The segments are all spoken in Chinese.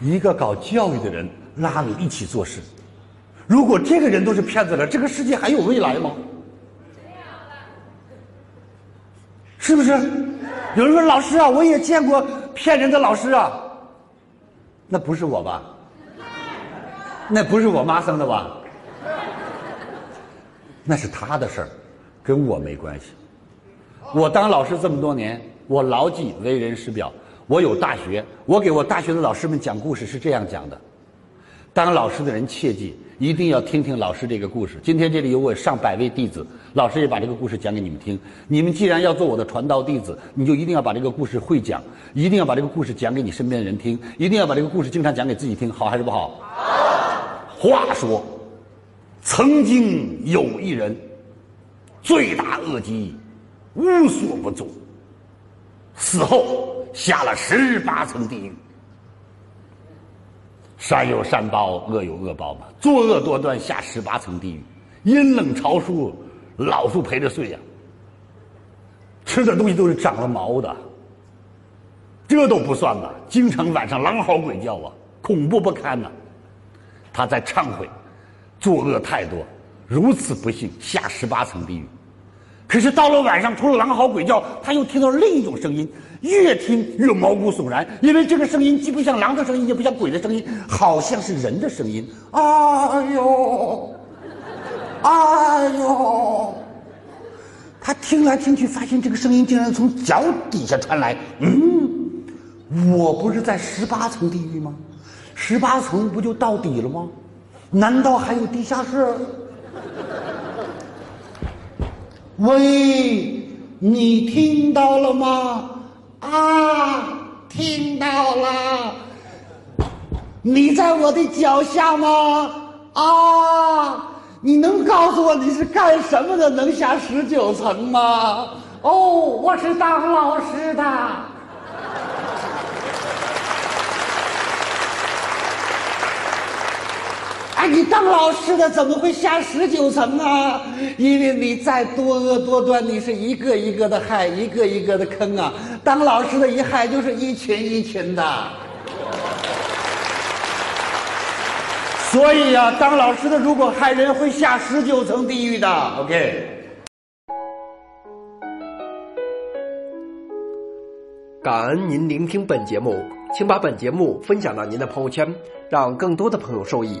一个搞教育的人拉你一起做事。如果这个人都是骗子了，这个世界还有未来吗？是不是？有人说老师啊，我也见过骗人的老师啊。那不是我吧？那不是我妈生的吧？那是他的事儿，跟我没关系。我当老师这么多年，我牢记为人师表。我有大学，我给我大学的老师们讲故事是这样讲的：当老师的人切记一定要听听老师这个故事。今天这里有我上百位弟子，老师也把这个故事讲给你们听。你们既然要做我的传道弟子，你就一定要把这个故事会讲，一定要把这个故事讲给你身边的人听，一定要把这个故事经常讲给自己听，好还是不好？好。话说，曾经有一人，罪大恶极，无所不作，死后。下了十八层地狱，善有善报，恶有恶报嘛。作恶多端，下十八层地狱，阴冷潮湿，老鼠陪着睡呀。吃的东西都是长了毛的，这都不算吧？经常晚上狼嚎鬼叫啊，恐怖不堪呐。他在忏悔，作恶太多，如此不幸，下十八层地狱。可是到了晚上，除了狼嚎鬼叫，他又听到另一种声音。越听越毛骨悚然，因为这个声音既不像狼的声音，也不像鬼的声音，好像是人的声音。哎呦，哎呦！他听来听去，发现这个声音竟然从脚底下传来。嗯，我不是在十八层地狱吗？十八层不就到底了吗？难道还有地下室？喂，你听到了吗？啊，听到了！你在我的脚下吗？啊，你能告诉我你是干什么的？能下十九层吗？哦，我是当老师的。你当老师的怎么会下十九层啊？因为你再多恶多端，你是一个一个的害，一个一个的坑啊！当老师的一害就是一群一群的。所以呀，当老师的如果害人，会下十九层地狱的。OK。感恩您聆听本节目，请把本节目分享到您的朋友圈，让更多的朋友受益。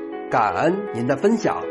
感恩您的分享。